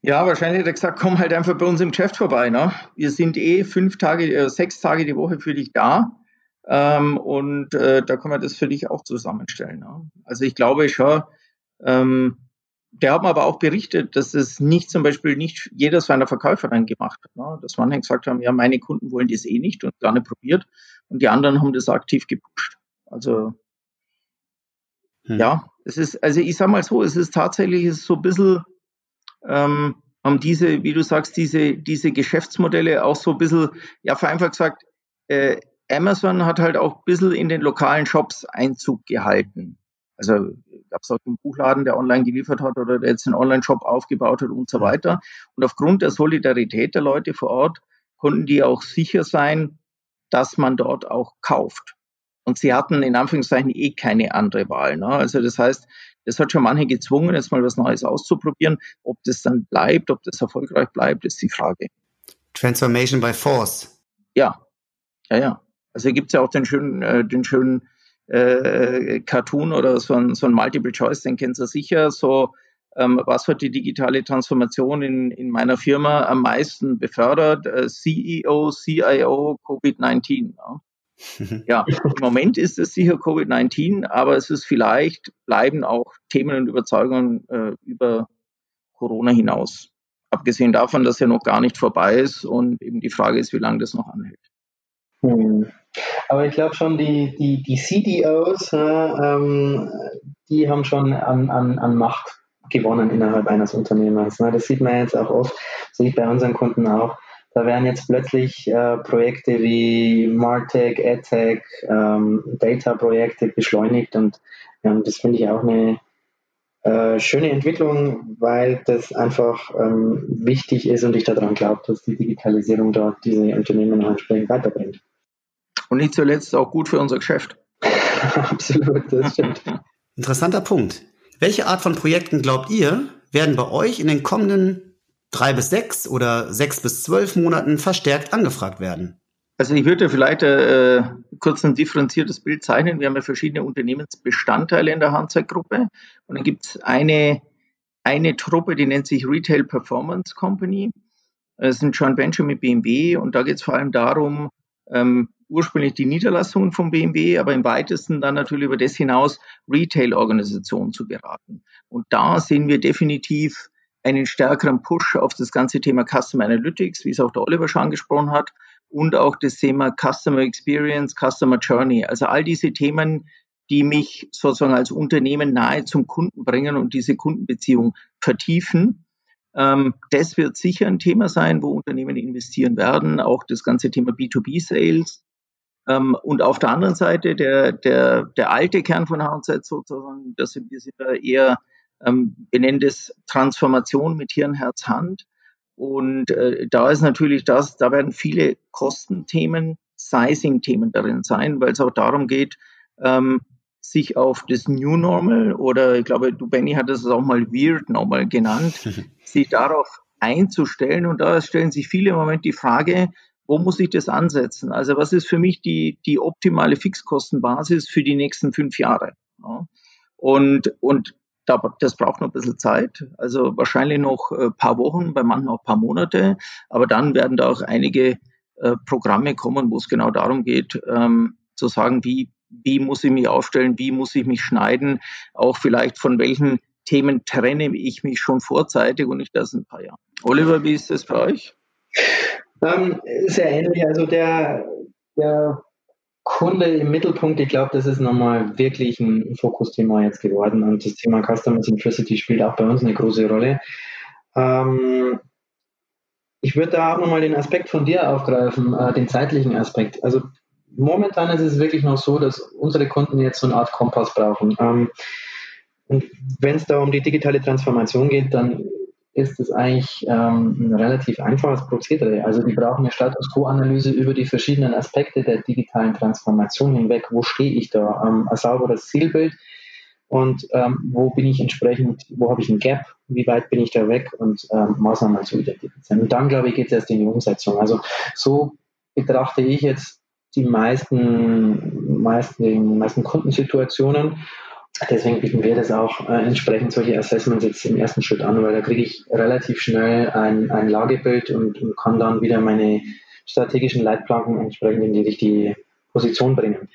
Ja, wahrscheinlich hätte er gesagt, komm halt einfach bei uns im Geschäft vorbei. Ne? Wir sind eh fünf Tage, äh, sechs Tage die Woche für dich da. Ähm, und äh, da kann man das für dich auch zusammenstellen. Ne? Also ich glaube schon, ähm, der hat mir aber auch berichtet, dass es nicht zum Beispiel nicht jeder seiner Verkäufer dann gemacht hat. Ne? Dass manche gesagt haben, ja, meine Kunden wollen das eh nicht und gar nicht probiert. Und die anderen haben das aktiv gepusht. Also hm. ja, es ist, also ich sag mal so, es ist tatsächlich so ein bisschen, ähm, haben diese, wie du sagst, diese, diese Geschäftsmodelle auch so ein bisschen, ja, vereinfacht gesagt, äh, Amazon hat halt auch ein bisschen in den lokalen Shops Einzug gehalten. Also gab es auch einen Buchladen, der online geliefert hat oder der jetzt einen Online-Shop aufgebaut hat und so weiter. Und aufgrund der Solidarität der Leute vor Ort konnten die auch sicher sein, dass man dort auch kauft. Und sie hatten in Anführungszeichen eh keine andere Wahl. Ne? Also das heißt, das hat schon manche gezwungen, jetzt mal was Neues auszuprobieren. Ob das dann bleibt, ob das erfolgreich bleibt, ist die Frage. Transformation by Force. Ja, ja, ja. Also gibt es ja auch den schönen, äh, den schönen äh, Cartoon oder so ein, so ein Multiple Choice, den kennt ihr sicher. So, ähm, was hat die digitale Transformation in, in meiner Firma am meisten befördert? Äh, CEO, CIO, Covid-19. Ja. Ja, im Moment ist es sicher Covid-19, aber es ist vielleicht, bleiben auch Themen und Überzeugungen äh, über Corona hinaus. Abgesehen davon, dass er noch gar nicht vorbei ist und eben die Frage ist, wie lange das noch anhält. Hm. Aber ich glaube schon, die, die, die CDOs, äh, ähm, die haben schon an, an, an Macht gewonnen innerhalb eines Unternehmens. Ne? Das sieht man jetzt auch oft, sehe ich bei unseren Kunden auch da werden jetzt plötzlich äh, Projekte wie Martech, EdTech, ähm, Data-Projekte beschleunigt und ähm, das finde ich auch eine äh, schöne Entwicklung, weil das einfach ähm, wichtig ist und ich daran glaube, dass die Digitalisierung dort diese Unternehmen entsprechend weiterbringt. Und nicht zuletzt auch gut für unser Geschäft. Absolut, das stimmt. Interessanter Punkt. Welche Art von Projekten glaubt ihr, werden bei euch in den kommenden drei bis sechs oder sechs bis zwölf Monaten verstärkt angefragt werden? Also ich würde vielleicht äh, kurz ein differenziertes Bild zeichnen. Wir haben ja verschiedene Unternehmensbestandteile in der Handzeitgruppe und dann gibt es eine, eine Truppe, die nennt sich Retail Performance Company. Das ist ein Joint Venture mit BMW und da geht es vor allem darum, ähm, ursprünglich die Niederlassungen von BMW, aber im weitesten dann natürlich über das hinaus Retail-Organisationen zu beraten. Und da sehen wir definitiv einen stärkeren Push auf das ganze Thema Customer Analytics, wie es auch der Oliver schon angesprochen hat, und auch das Thema Customer Experience, Customer Journey. Also all diese Themen, die mich sozusagen als Unternehmen nahe zum Kunden bringen und diese Kundenbeziehung vertiefen. Ähm, das wird sicher ein Thema sein, wo Unternehmen investieren werden. Auch das ganze Thema B2B-Sales. Ähm, und auf der anderen Seite der, der, der alte Kern von Hounside sozusagen, das sind wir eher wir nennen das Transformation mit Hirn, Herz, Hand. Und äh, da ist natürlich das, da werden viele Kostenthemen, Sizing-Themen darin sein, weil es auch darum geht, ähm, sich auf das New Normal oder ich glaube, du Benny hat es auch mal Weird Normal genannt, sich darauf einzustellen. Und da stellen sich viele im Moment die Frage, wo muss ich das ansetzen? Also was ist für mich die, die optimale Fixkostenbasis für die nächsten fünf Jahre? Ja. Und, und das braucht noch ein bisschen Zeit, also wahrscheinlich noch ein paar Wochen, bei manchen auch ein paar Monate, aber dann werden da auch einige äh, Programme kommen, wo es genau darum geht, ähm, zu sagen, wie, wie muss ich mich aufstellen, wie muss ich mich schneiden, auch vielleicht von welchen Themen trenne ich mich schon vorzeitig und nicht erst ein paar Jahre. Oliver, wie ist das bei euch? Ähm, sehr ähnlich. Also der, der Kunde im Mittelpunkt, ich glaube, das ist nochmal wirklich ein Fokusthema jetzt geworden und das Thema Customer Centricity spielt auch bei uns eine große Rolle. Ähm, ich würde da auch nochmal den Aspekt von dir aufgreifen, äh, den zeitlichen Aspekt. Also momentan ist es wirklich noch so, dass unsere Kunden jetzt so eine Art Kompass brauchen. Ähm, und wenn es da um die digitale Transformation geht, dann ist es eigentlich ähm, ein relativ einfaches Prozedere. Also die brauchen eine Status Quo-Analyse über die verschiedenen Aspekte der digitalen Transformation hinweg. Wo stehe ich da? Ähm, ein sauberes Zielbild und ähm, wo bin ich entsprechend, wo habe ich ein Gap, wie weit bin ich da weg und ähm, Maßnahmen zu identifizieren. Und dann, glaube ich, geht es erst in die Umsetzung. Also so betrachte ich jetzt die meisten, meisten, die meisten Kundensituationen Deswegen bieten wir das auch äh, entsprechend solche Assessments jetzt im ersten Schritt an, weil da kriege ich relativ schnell ein, ein Lagebild und, und, kann dann wieder meine strategischen Leitplanken entsprechend in die richtige Position bringen.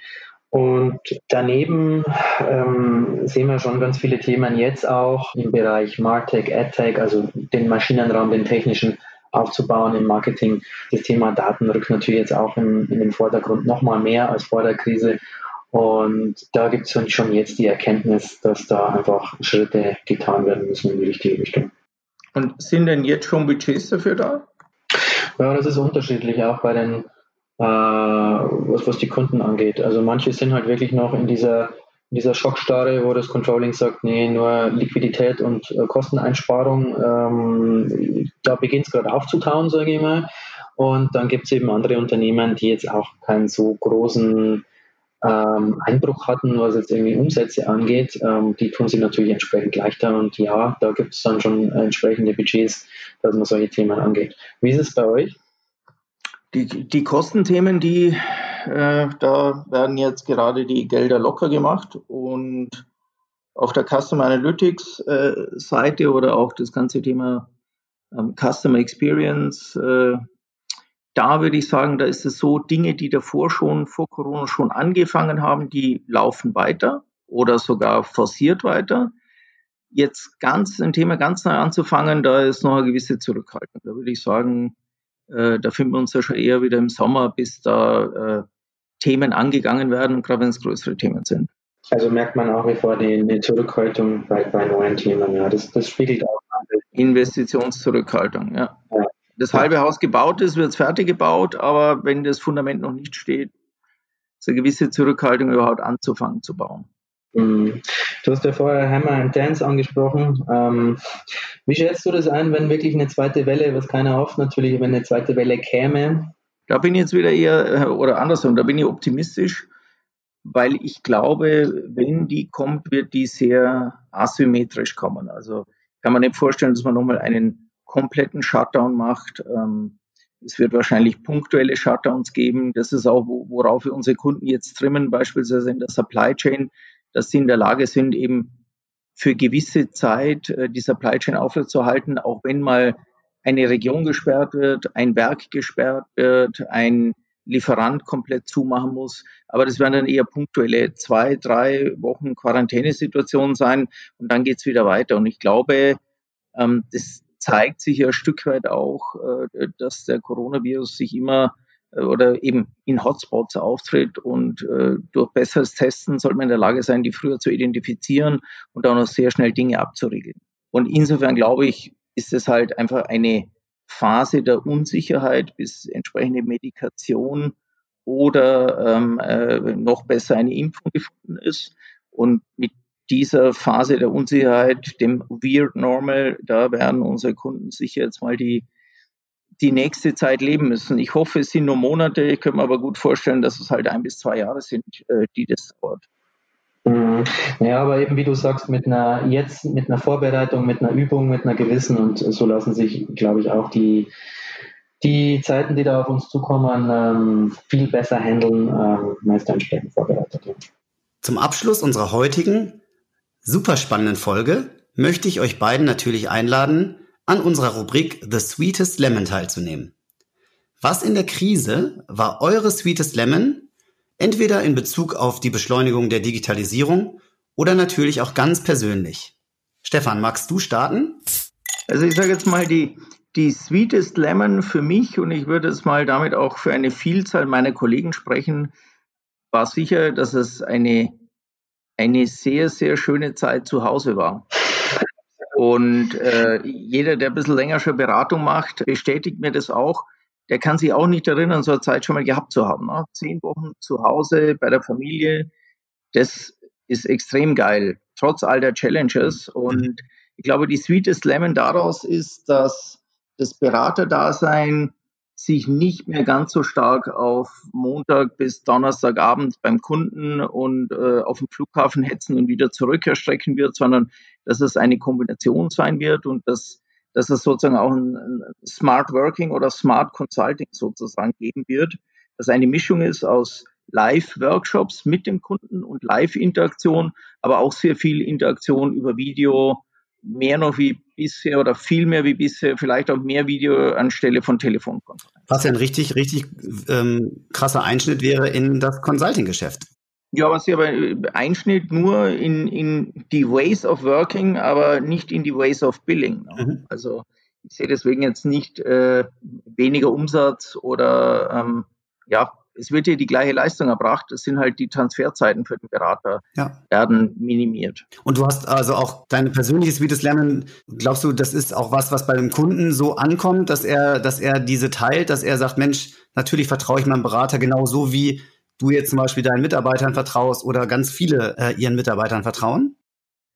Und daneben ähm, sehen wir schon ganz viele Themen jetzt auch im Bereich Martech, AdTech, also den Maschinenraum, den technischen aufzubauen im Marketing. Das Thema Daten rückt natürlich jetzt auch in, in den Vordergrund nochmal mehr als vor der Krise. Und da gibt es schon jetzt die Erkenntnis, dass da einfach Schritte getan werden müssen in die richtige Richtung. Und sind denn jetzt schon Budgets dafür da? Ja, das ist unterschiedlich, auch bei den, äh, was, was die Kunden angeht. Also manche sind halt wirklich noch in dieser, in dieser Schockstarre, wo das Controlling sagt, nee, nur Liquidität und äh, Kosteneinsparung. Ähm, da beginnt es gerade aufzutauen, sage ich mal. Und dann gibt es eben andere Unternehmen, die jetzt auch keinen so großen ähm, Einbruch hatten, was jetzt irgendwie Umsätze angeht, ähm, die tun sie natürlich entsprechend leichter und ja, da gibt es dann schon entsprechende Budgets, dass man solche Themen angeht. Wie ist es bei euch? Die, die Kostenthemen, die äh, da werden jetzt gerade die Gelder locker gemacht und auf der Customer Analytics äh, Seite oder auch das ganze Thema ähm, Customer Experience äh, da würde ich sagen, da ist es so, Dinge, die davor schon, vor Corona schon angefangen haben, die laufen weiter oder sogar forciert weiter. Jetzt ganz ein Thema ganz neu anzufangen, da ist noch eine gewisse Zurückhaltung. Da würde ich sagen, äh, da finden wir uns ja schon eher wieder im Sommer, bis da äh, Themen angegangen werden, gerade wenn es größere Themen sind. Also merkt man auch wie vor die, die Zurückhaltung bei, bei neuen Themen. Ja, das, das spiegelt auch. Investitionszurückhaltung, ja. ja das halbe Haus gebaut ist, wird es fertig gebaut, aber wenn das Fundament noch nicht steht, ist eine gewisse Zurückhaltung überhaupt anzufangen zu bauen. Mhm. Du hast ja vorher Hammer and Dance angesprochen. Ähm, wie schätzt du das ein, wenn wirklich eine zweite Welle, was keiner hofft natürlich, wenn eine zweite Welle käme? Da bin ich jetzt wieder eher, äh, oder andersrum, da bin ich optimistisch, weil ich glaube, wenn die kommt, wird die sehr asymmetrisch kommen. Also kann man nicht vorstellen, dass man nochmal einen kompletten Shutdown macht. Ähm, es wird wahrscheinlich punktuelle Shutdowns geben. Das ist auch, worauf wir unsere Kunden jetzt trimmen, beispielsweise in der Supply Chain, dass sie in der Lage sind, eben für gewisse Zeit äh, die Supply Chain aufrechtzuerhalten, auch wenn mal eine Region gesperrt wird, ein Werk gesperrt wird, ein Lieferant komplett zumachen muss. Aber das werden dann eher punktuelle zwei, drei Wochen Quarantänesituationen sein und dann geht's wieder weiter. Und ich glaube, ähm, das, zeigt sich ja ein Stück weit auch, äh, dass der Coronavirus sich immer äh, oder eben in Hotspots auftritt und äh, durch besseres Testen soll man in der Lage sein, die früher zu identifizieren und dann auch sehr schnell Dinge abzuriegeln. Und insofern glaube ich, ist es halt einfach eine Phase der Unsicherheit, bis entsprechende Medikation oder ähm, äh, noch besser eine Impfung gefunden ist. Und mit dieser Phase der Unsicherheit, dem Weird Normal, da werden unsere Kunden sicher jetzt mal die, die nächste Zeit leben müssen. Ich hoffe, es sind nur Monate. Ich könnte mir aber gut vorstellen, dass es halt ein bis zwei Jahre sind, äh, die das dauert. Mhm. Ja, aber eben wie du sagst, mit einer jetzt mit einer Vorbereitung, mit einer Übung, mit einer Gewissen und so lassen sich, glaube ich, auch die die Zeiten, die da auf uns zukommen, ähm, viel besser handeln, ähm, meist entsprechend vorbereitet. Zum Abschluss unserer heutigen super spannenden Folge möchte ich euch beiden natürlich einladen, an unserer Rubrik The Sweetest Lemon teilzunehmen. Was in der Krise war eure Sweetest Lemon? Entweder in Bezug auf die Beschleunigung der Digitalisierung oder natürlich auch ganz persönlich. Stefan, magst du starten? Also ich sage jetzt mal, die, die Sweetest Lemon für mich, und ich würde es mal damit auch für eine Vielzahl meiner Kollegen sprechen, war sicher, dass es eine, eine sehr, sehr schöne Zeit zu Hause war. Und äh, jeder, der ein bisschen länger schon Beratung macht, bestätigt mir das auch. Der kann sich auch nicht erinnern, so eine Zeit schon mal gehabt zu haben. Ne? Zehn Wochen zu Hause bei der Familie, das ist extrem geil, trotz all der Challenges. Und ich glaube, die Sweetest Lemon daraus ist, dass das Beraterdasein sich nicht mehr ganz so stark auf Montag bis Donnerstagabend beim Kunden und äh, auf dem Flughafen hetzen und wieder zurück erstrecken wird, sondern dass es eine Kombination sein wird und dass, dass es sozusagen auch ein, ein Smart Working oder Smart Consulting sozusagen geben wird, dass eine Mischung ist aus Live-Workshops mit dem Kunden und Live-Interaktion, aber auch sehr viel Interaktion über Video, mehr noch wie bisher oder viel mehr wie bisher, vielleicht auch mehr Video anstelle von Telefonkonferenzen. Was ja ein richtig, richtig ähm, krasser Einschnitt wäre in das Consulting-Geschäft. Ja, was ja aber Einschnitt nur in, in die Ways of Working, aber nicht in die Ways of Billing. Ne? Mhm. Also ich sehe deswegen jetzt nicht äh, weniger Umsatz oder ähm, ja, es wird hier die gleiche Leistung erbracht. Es sind halt die Transferzeiten für den Berater ja. werden minimiert. Und du hast also auch dein persönliches Sweetest Lernen. Glaubst du, das ist auch was, was bei dem Kunden so ankommt, dass er, dass er diese teilt, dass er sagt, Mensch, natürlich vertraue ich meinem Berater genauso wie du jetzt zum Beispiel deinen Mitarbeitern vertraust oder ganz viele äh, ihren Mitarbeitern vertrauen?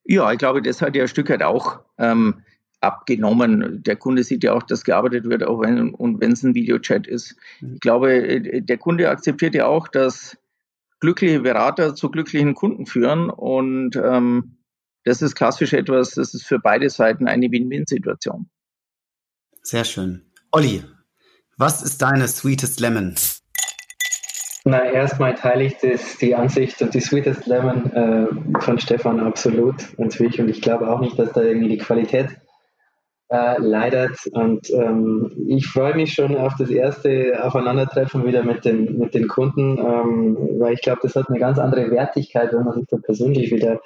Ja, ich glaube, das hat ja ein Stück weit auch ähm, abgenommen. Der Kunde sieht ja auch, dass gearbeitet wird, auch wenn und wenn es ein Videochat ist. Mhm. Ich glaube, äh, der Kunde akzeptiert ja auch, dass glückliche Berater zu glücklichen Kunden führen und ähm, das ist klassisch etwas, das ist für beide Seiten eine Win-Win-Situation. Sehr schön. Olli, was ist deine Sweetest Lemon? Na, erstmal teile ich das, die Ansicht und die Sweetest Lemon äh, von Stefan absolut natürlich und ich glaube auch nicht, dass da irgendwie die Qualität äh, leidet. Und ähm, ich freue mich schon auf das erste Aufeinandertreffen wieder mit den, mit den Kunden, ähm, weil ich glaube, das hat eine ganz andere Wertigkeit, wenn man sich da persönlich wieder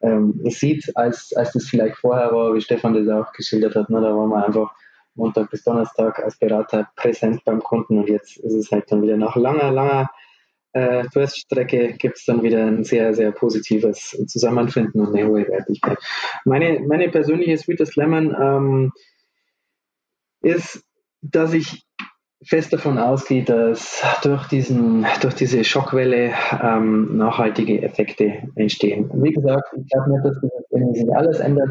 ähm, sieht, als, als das vielleicht vorher war, wie Stefan das auch geschildert hat. Ne? Da waren wir einfach Montag bis Donnerstag als Berater präsent beim Kunden und jetzt ist es halt dann wieder nach langer, langer äh, Durststrecke gibt es dann wieder ein sehr, sehr positives Zusammenfinden und eine hohe Wertigkeit. Meine, meine persönliche Sweetest Lemon ähm, ist, dass ich fest davon ausgehe, dass durch, diesen, durch diese Schockwelle ähm, nachhaltige Effekte entstehen. Wie gesagt, ich glaube nicht, dass das sich alles ändert,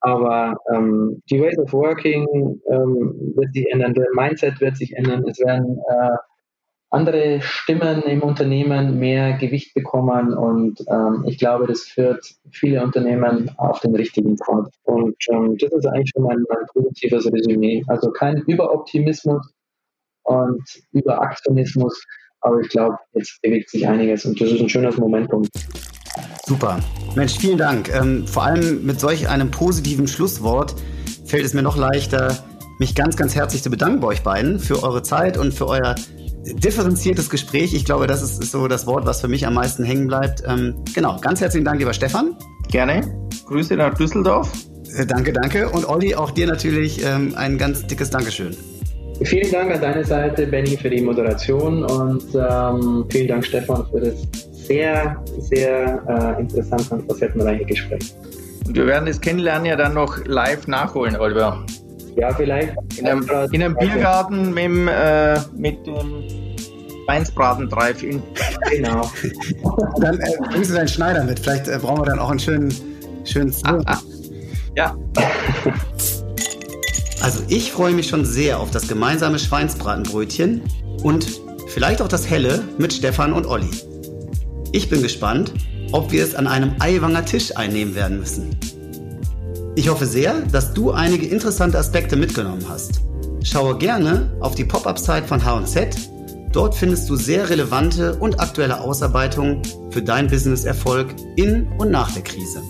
aber ähm, die Ways of Working ähm, wird sich ändern, der Mindset wird sich ändern, es werden äh, andere Stimmen im Unternehmen mehr Gewicht bekommen und ähm, ich glaube, das führt viele Unternehmen auf den richtigen Pfad. Und ähm, das ist eigentlich schon mein, mein positives Resümee. Also kein Überoptimismus und Überaktionismus, aber ich glaube, jetzt bewegt sich einiges und das ist ein schönes Momentum. Super. Mensch, vielen Dank. Ähm, vor allem mit solch einem positiven Schlusswort fällt es mir noch leichter, mich ganz, ganz herzlich zu bedanken bei euch beiden für eure Zeit und für euer differenziertes Gespräch. Ich glaube, das ist, ist, so das Wort, was für mich am meisten hängen bleibt. Ähm, genau, ganz herzlichen Dank, lieber Stefan. Gerne. Grüße nach Düsseldorf. Äh, danke, danke. Und Olli, auch dir natürlich ähm, ein ganz dickes Dankeschön. Vielen Dank an deine Seite, Benny, für die Moderation und ähm, vielen Dank, Stefan, für das sehr, sehr äh, interessante und facettenreiche Gespräch. Und wir werden das Kennenlernen ja dann noch live nachholen, Oliver. Ja, vielleicht. In einem, in einem Biergarten mit dem, äh, mit dem Weinsbraten Drive-In. Genau. dann äh, bringst du deinen Schneider mit. Vielleicht äh, brauchen wir dann auch einen schönen, schönen ah, ah. Ja. Also ich freue mich schon sehr auf das gemeinsame Schweinsbratenbrötchen und vielleicht auch das helle mit Stefan und Olli. Ich bin gespannt, ob wir es an einem Eiwanger Tisch einnehmen werden müssen. Ich hoffe sehr, dass du einige interessante Aspekte mitgenommen hast. Schaue gerne auf die Pop-up-Site von H&Z. Dort findest du sehr relevante und aktuelle Ausarbeitungen für dein Business-Erfolg in und nach der Krise.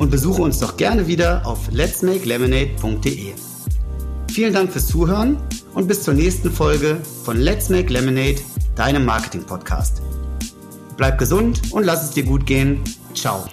Und besuche uns doch gerne wieder auf letsmakelemonade.de. Vielen Dank fürs Zuhören und bis zur nächsten Folge von Let's Make Lemonade, deinem Marketing-Podcast. Bleib gesund und lass es dir gut gehen. Ciao.